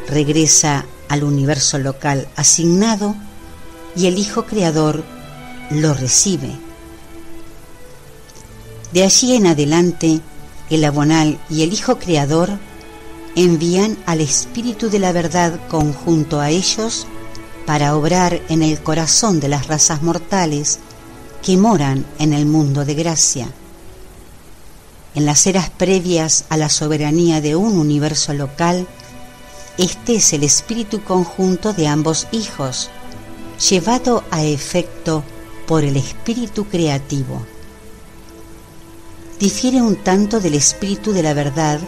regresa al universo local asignado y el Hijo Creador lo recibe. De allí en adelante, el abonal y el Hijo Creador envían al Espíritu de la Verdad conjunto a ellos para obrar en el corazón de las razas mortales que moran en el mundo de gracia. En las eras previas a la soberanía de un universo local, este es el espíritu conjunto de ambos hijos, llevado a efecto por el espíritu creativo. Difiere un tanto del espíritu de la verdad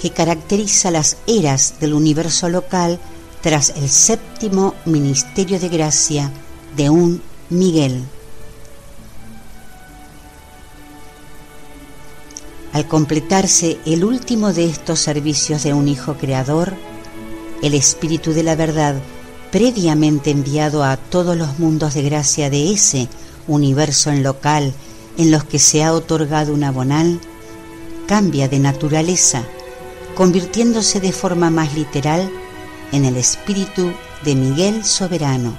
que caracteriza las eras del universo local tras el séptimo ministerio de gracia de un Miguel. Al completarse el último de estos servicios de un Hijo Creador, el Espíritu de la Verdad, previamente enviado a todos los mundos de gracia de ese universo en local en los que se ha otorgado un abonal, cambia de naturaleza, convirtiéndose de forma más literal en el espíritu de Miguel Soberano.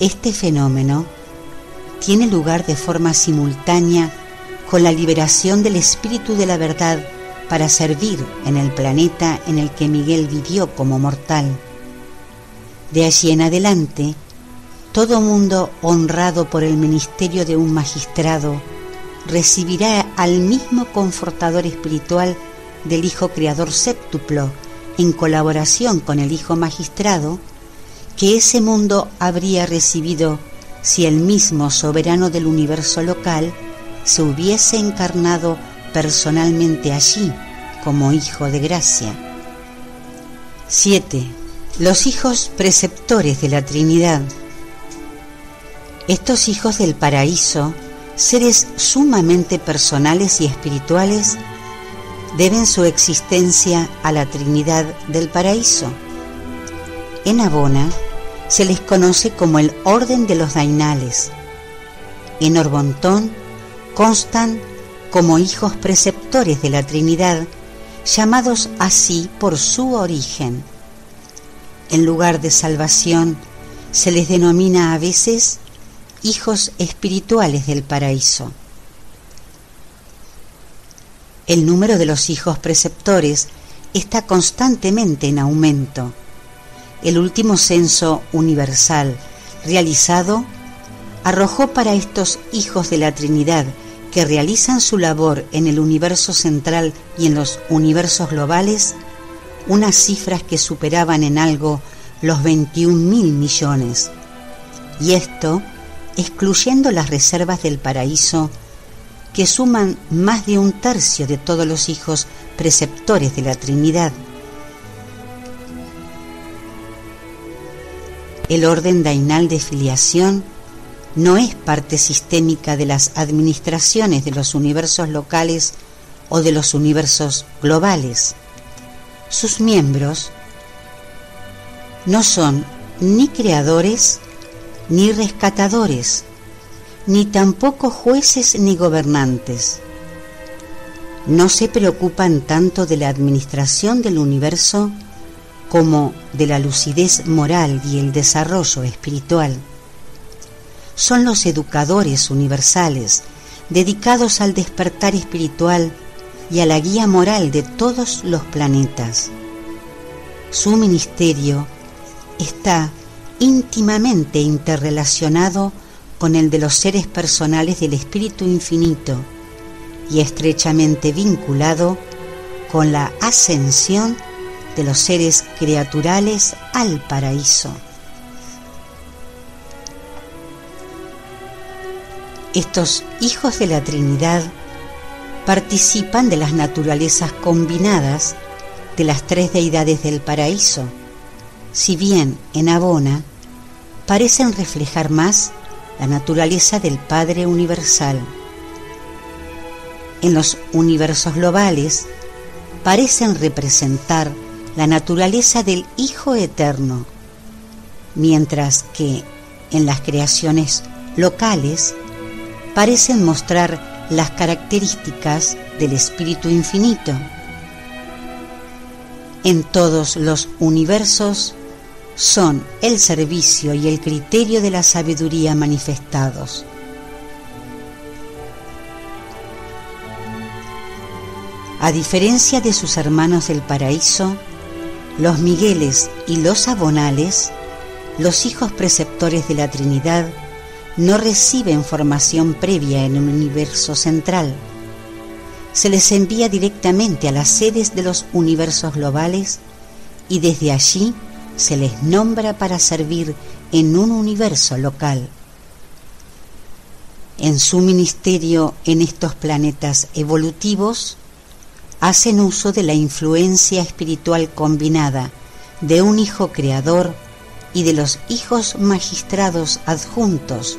Este fenómeno tiene lugar de forma simultánea con la liberación del espíritu de la verdad para servir en el planeta en el que Miguel vivió como mortal. De allí en adelante, todo mundo honrado por el ministerio de un magistrado recibirá al mismo confortador espiritual del Hijo Creador séptuplo en colaboración con el Hijo Magistrado, que ese mundo habría recibido si el mismo soberano del universo local se hubiese encarnado personalmente allí como Hijo de Gracia. 7. Los hijos preceptores de la Trinidad. Estos hijos del paraíso, seres sumamente personales y espirituales, deben su existencia a la Trinidad del Paraíso. En Abona se les conoce como el orden de los dainales. En Orbontón constan como hijos preceptores de la Trinidad, llamados así por su origen. En lugar de salvación, se les denomina a veces hijos espirituales del paraíso el número de los hijos preceptores está constantemente en aumento. El último censo universal realizado arrojó para estos hijos de la Trinidad que realizan su labor en el universo central y en los universos globales unas cifras que superaban en algo los 21 mil millones. Y esto excluyendo las reservas del paraíso que suman más de un tercio de todos los hijos preceptores de la Trinidad. El orden dainal de filiación no es parte sistémica de las administraciones de los universos locales o de los universos globales. Sus miembros no son ni creadores ni rescatadores, ni tampoco jueces ni gobernantes. No se preocupan tanto de la administración del universo como de la lucidez moral y el desarrollo espiritual. Son los educadores universales dedicados al despertar espiritual y a la guía moral de todos los planetas. Su ministerio está íntimamente interrelacionado con el de los seres personales del Espíritu Infinito y estrechamente vinculado con la ascensión de los seres criaturales al paraíso. Estos hijos de la Trinidad participan de las naturalezas combinadas de las tres deidades del paraíso, si bien en Abona parecen reflejar más la naturaleza del Padre Universal. En los universos globales parecen representar la naturaleza del Hijo Eterno, mientras que en las creaciones locales parecen mostrar las características del Espíritu Infinito. En todos los universos son el servicio y el criterio de la sabiduría manifestados. A diferencia de sus hermanos del paraíso, los Migueles y los Abonales, los hijos preceptores de la Trinidad, no reciben formación previa en un universo central. Se les envía directamente a las sedes de los universos globales y desde allí se les nombra para servir en un universo local. En su ministerio en estos planetas evolutivos, hacen uso de la influencia espiritual combinada de un hijo creador y de los hijos magistrados adjuntos,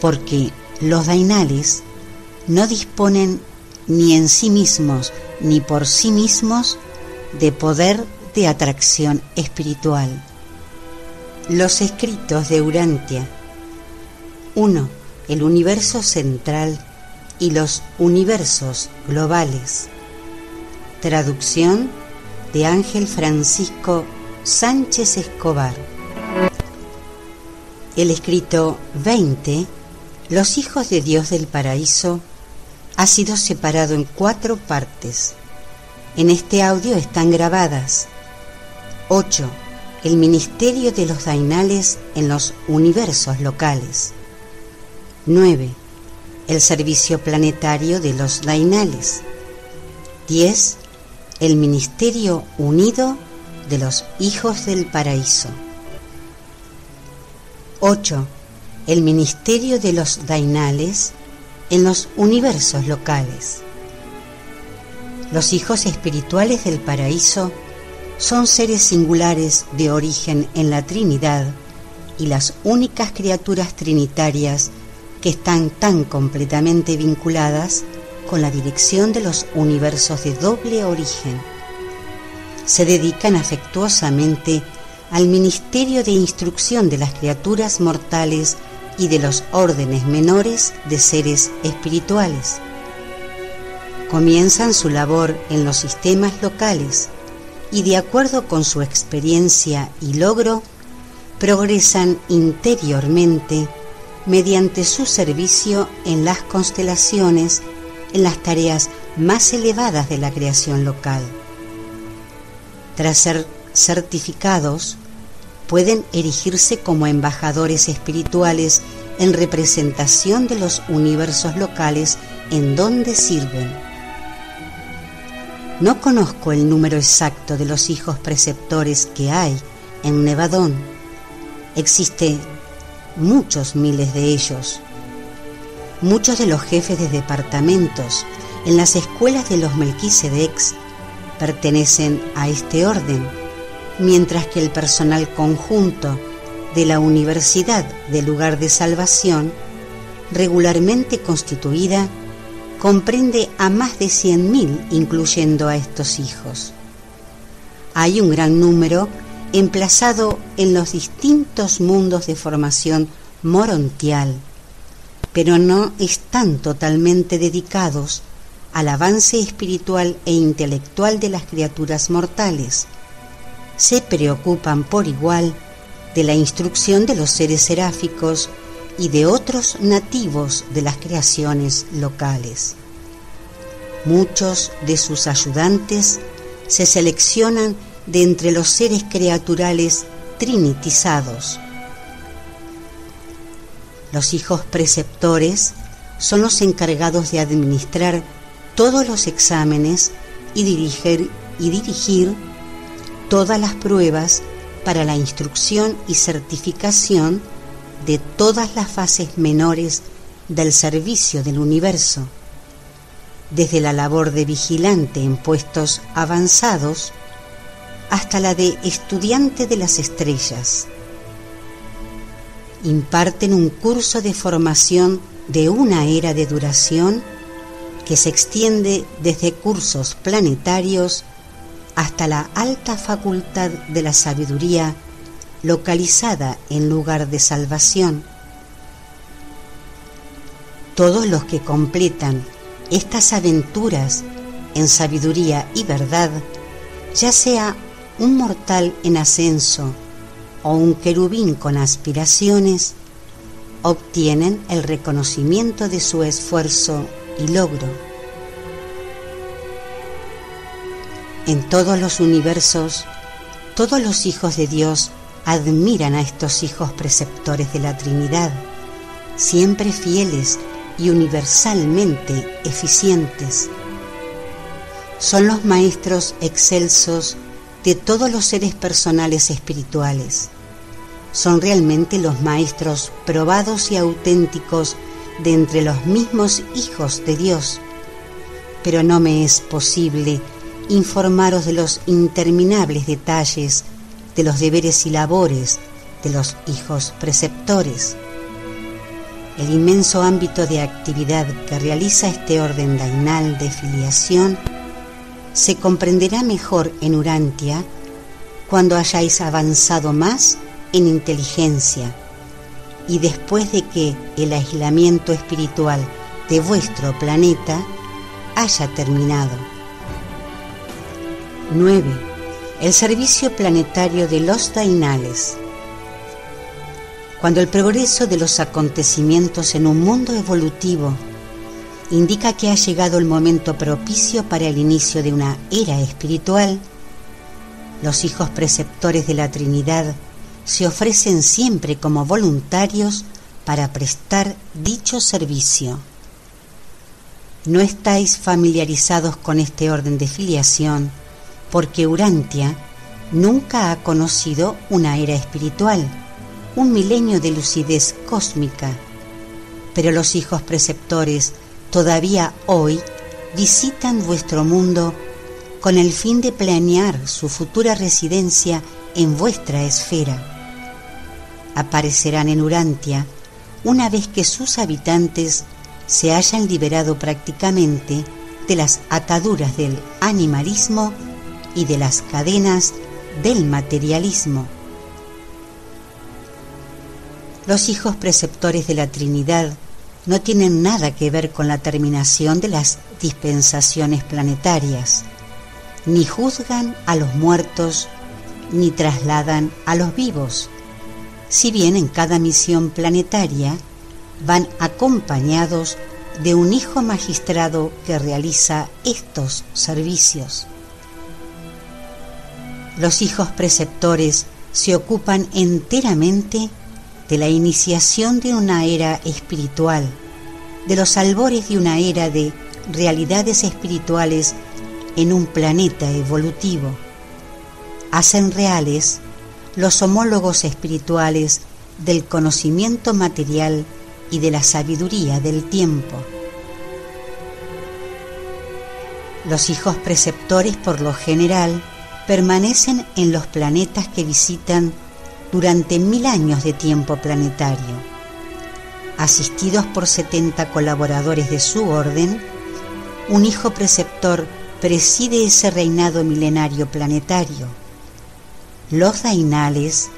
porque los dainales no disponen ni en sí mismos ni por sí mismos de poder de atracción espiritual. Los escritos de Urantia. 1. El universo central y los universos globales. Traducción de Ángel Francisco Sánchez Escobar. El escrito 20, Los hijos de Dios del paraíso, ha sido separado en cuatro partes. En este audio están grabadas 8. El ministerio de los dainales en los universos locales. 9. El servicio planetario de los dainales. 10. El ministerio unido de los hijos del paraíso. 8. El ministerio de los dainales en los universos locales. Los hijos espirituales del paraíso son seres singulares de origen en la Trinidad y las únicas criaturas trinitarias que están tan completamente vinculadas con la dirección de los universos de doble origen. Se dedican afectuosamente al ministerio de instrucción de las criaturas mortales y de los órdenes menores de seres espirituales. Comienzan su labor en los sistemas locales, y de acuerdo con su experiencia y logro, progresan interiormente mediante su servicio en las constelaciones en las tareas más elevadas de la creación local. Tras ser certificados, pueden erigirse como embajadores espirituales en representación de los universos locales en donde sirven. No conozco el número exacto de los hijos preceptores que hay en Nevadón. Existe muchos miles de ellos. Muchos de los jefes de departamentos en las escuelas de los Melquisedecs pertenecen a este orden, mientras que el personal conjunto de la Universidad del Lugar de Salvación, regularmente constituida, comprende a más de 100.000, incluyendo a estos hijos. Hay un gran número emplazado en los distintos mundos de formación morontial, pero no están totalmente dedicados al avance espiritual e intelectual de las criaturas mortales. Se preocupan por igual de la instrucción de los seres seráficos y de otros nativos de las creaciones locales. Muchos de sus ayudantes se seleccionan de entre los seres creaturales trinitizados. Los hijos preceptores son los encargados de administrar todos los exámenes y dirigir, y dirigir todas las pruebas para la instrucción y certificación de todas las fases menores del servicio del universo, desde la labor de vigilante en puestos avanzados hasta la de estudiante de las estrellas. Imparten un curso de formación de una era de duración que se extiende desde cursos planetarios hasta la alta facultad de la sabiduría localizada en lugar de salvación. Todos los que completan estas aventuras en sabiduría y verdad, ya sea un mortal en ascenso o un querubín con aspiraciones, obtienen el reconocimiento de su esfuerzo y logro. En todos los universos, todos los hijos de Dios admiran a estos hijos preceptores de la Trinidad, siempre fieles y universalmente eficientes. Son los maestros excelsos de todos los seres personales espirituales. Son realmente los maestros probados y auténticos de entre los mismos hijos de Dios. Pero no me es posible informaros de los interminables detalles de los deberes y labores de los hijos preceptores. El inmenso ámbito de actividad que realiza este orden dainal de filiación se comprenderá mejor en Urantia cuando hayáis avanzado más en inteligencia y después de que el aislamiento espiritual de vuestro planeta haya terminado. 9. El servicio planetario de los Dainales. Cuando el progreso de los acontecimientos en un mundo evolutivo indica que ha llegado el momento propicio para el inicio de una era espiritual, los hijos preceptores de la Trinidad se ofrecen siempre como voluntarios para prestar dicho servicio. No estáis familiarizados con este orden de filiación porque Urantia nunca ha conocido una era espiritual, un milenio de lucidez cósmica, pero los hijos preceptores todavía hoy visitan vuestro mundo con el fin de planear su futura residencia en vuestra esfera. Aparecerán en Urantia una vez que sus habitantes se hayan liberado prácticamente de las ataduras del animalismo y de las cadenas del materialismo. Los hijos preceptores de la Trinidad no tienen nada que ver con la terminación de las dispensaciones planetarias, ni juzgan a los muertos, ni trasladan a los vivos si bien en cada misión planetaria van acompañados de un hijo magistrado que realiza estos servicios. Los hijos preceptores se ocupan enteramente de la iniciación de una era espiritual, de los albores de una era de realidades espirituales en un planeta evolutivo. Hacen reales los homólogos espirituales del conocimiento material y de la sabiduría del tiempo. Los hijos preceptores por lo general permanecen en los planetas que visitan durante mil años de tiempo planetario. Asistidos por 70 colaboradores de su orden, un hijo preceptor preside ese reinado milenario planetario. Los dainales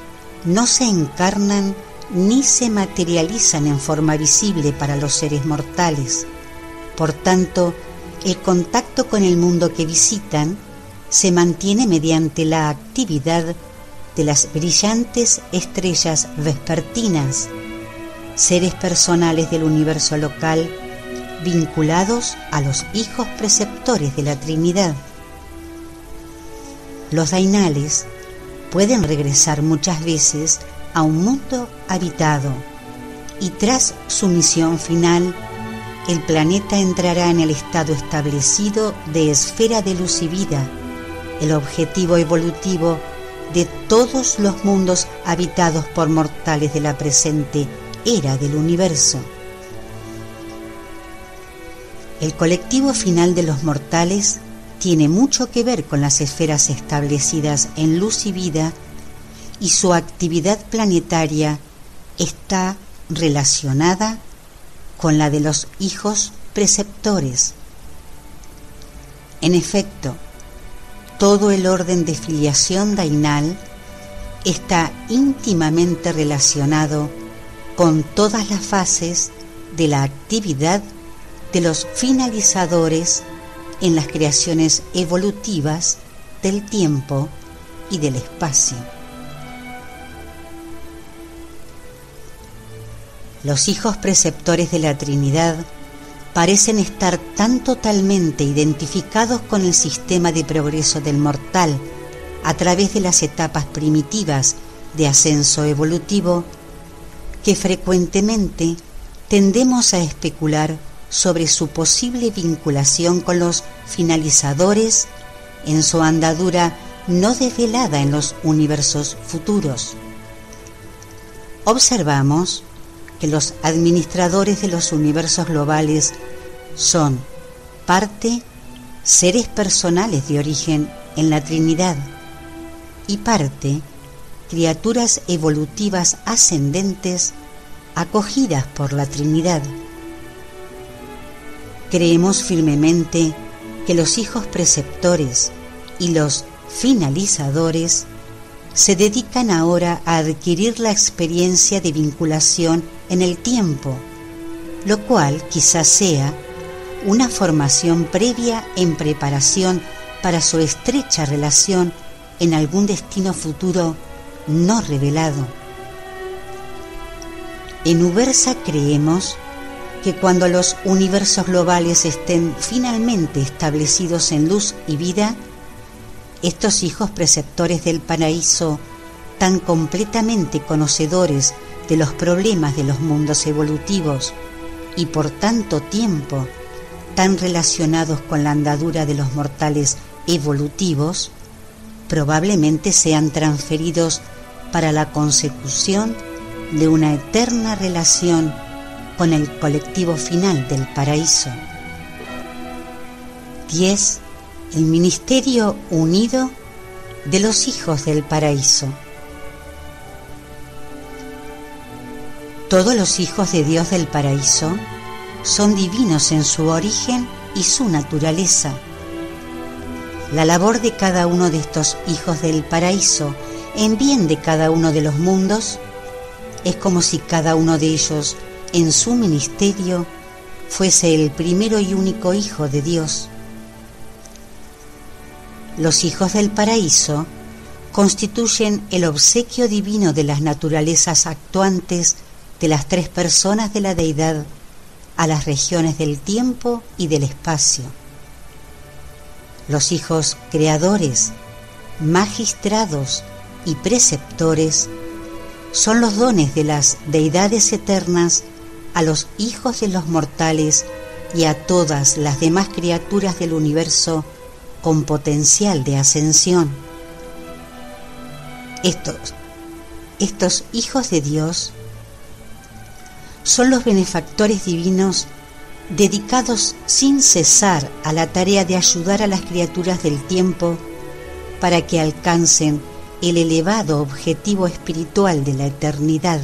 no se encarnan ni se materializan en forma visible para los seres mortales. Por tanto, el contacto con el mundo que visitan se mantiene mediante la actividad de las brillantes estrellas vespertinas, seres personales del universo local vinculados a los hijos preceptores de la Trinidad. Los dainales pueden regresar muchas veces a un mundo habitado y tras su misión final, el planeta entrará en el estado establecido de esfera de luz y vida, el objetivo evolutivo de todos los mundos habitados por mortales de la presente era del universo. El colectivo final de los mortales tiene mucho que ver con las esferas establecidas en luz y vida y su actividad planetaria está relacionada con la de los hijos preceptores. En efecto, todo el orden de filiación dainal está íntimamente relacionado con todas las fases de la actividad de los finalizadores en las creaciones evolutivas del tiempo y del espacio. Los hijos preceptores de la Trinidad parecen estar tan totalmente identificados con el sistema de progreso del mortal a través de las etapas primitivas de ascenso evolutivo que frecuentemente tendemos a especular sobre su posible vinculación con los finalizadores en su andadura no desvelada en los universos futuros. Observamos que los administradores de los universos globales son parte seres personales de origen en la Trinidad y parte criaturas evolutivas ascendentes acogidas por la Trinidad. Creemos firmemente que los hijos preceptores y los finalizadores se dedican ahora a adquirir la experiencia de vinculación en el tiempo, lo cual quizás sea una formación previa en preparación para su estrecha relación en algún destino futuro no revelado. En Ubersa creemos que cuando los universos globales estén finalmente establecidos en luz y vida, estos hijos preceptores del paraíso, tan completamente conocedores de los problemas de los mundos evolutivos y por tanto tiempo tan relacionados con la andadura de los mortales evolutivos, probablemente sean transferidos para la consecución de una eterna relación con el colectivo final del paraíso. 10. El Ministerio Unido de los Hijos del Paraíso. Todos los hijos de Dios del paraíso son divinos en su origen y su naturaleza. La labor de cada uno de estos hijos del paraíso en bien de cada uno de los mundos es como si cada uno de ellos en su ministerio fuese el primero y único hijo de Dios. Los hijos del paraíso constituyen el obsequio divino de las naturalezas actuantes de las tres personas de la deidad a las regiones del tiempo y del espacio. Los hijos creadores, magistrados y preceptores son los dones de las deidades eternas a los hijos de los mortales y a todas las demás criaturas del universo con potencial de ascensión. Estos, estos hijos de Dios son los benefactores divinos dedicados sin cesar a la tarea de ayudar a las criaturas del tiempo para que alcancen el elevado objetivo espiritual de la eternidad.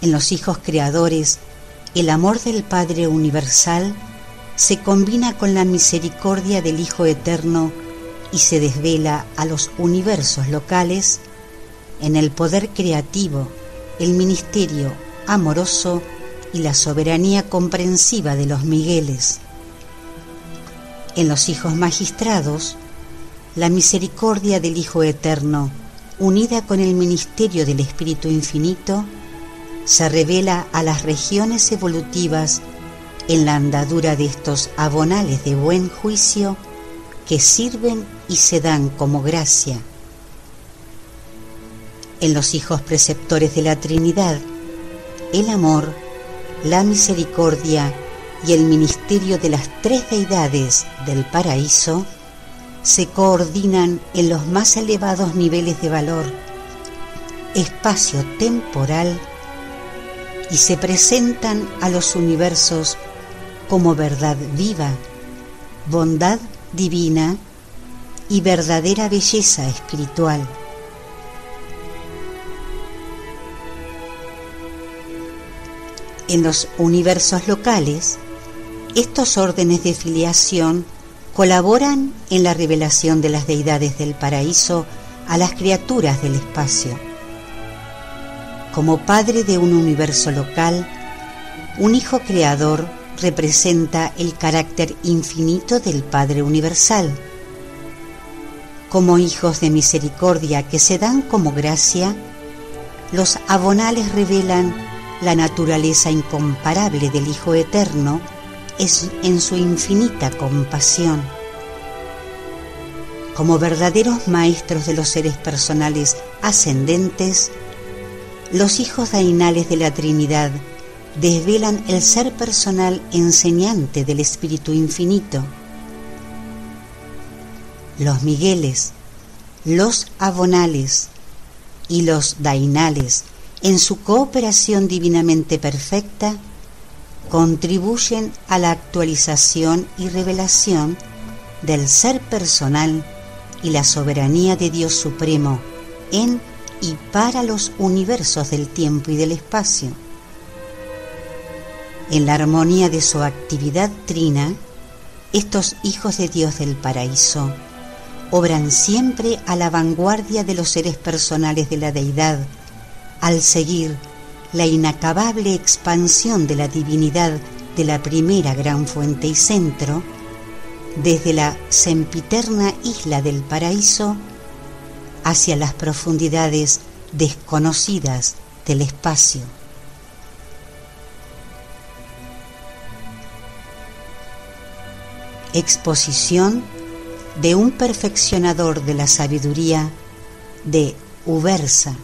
En los hijos creadores, el amor del Padre Universal se combina con la misericordia del Hijo Eterno y se desvela a los universos locales en el poder creativo, el ministerio amoroso y la soberanía comprensiva de los Migueles. En los hijos magistrados, la misericordia del Hijo Eterno, unida con el ministerio del Espíritu Infinito, se revela a las regiones evolutivas en la andadura de estos abonales de buen juicio que sirven y se dan como gracia. En los hijos preceptores de la Trinidad, el amor, la misericordia y el ministerio de las tres deidades del paraíso se coordinan en los más elevados niveles de valor, espacio temporal y se presentan a los universos como verdad viva, bondad divina y verdadera belleza espiritual. En los universos locales, estos órdenes de filiación colaboran en la revelación de las deidades del paraíso a las criaturas del espacio. Como padre de un universo local, un hijo creador representa el carácter infinito del Padre Universal. Como hijos de misericordia que se dan como gracia, los abonales revelan la naturaleza incomparable del Hijo Eterno en su infinita compasión. Como verdaderos maestros de los seres personales ascendentes, los hijos dainales de la Trinidad desvelan el ser personal enseñante del Espíritu Infinito. Los Migueles, los Abonales y los Dainales, en su cooperación divinamente perfecta, contribuyen a la actualización y revelación del ser personal y la soberanía de Dios Supremo en y para los universos del tiempo y del espacio en la armonía de su actividad trina, estos hijos de Dios del paraíso obran siempre a la vanguardia de los seres personales de la deidad, al seguir la inacabable expansión de la divinidad de la primera gran fuente y centro, desde la sempiterna isla del paraíso hacia las profundidades desconocidas del espacio. Exposición de un perfeccionador de la sabiduría de Ubersa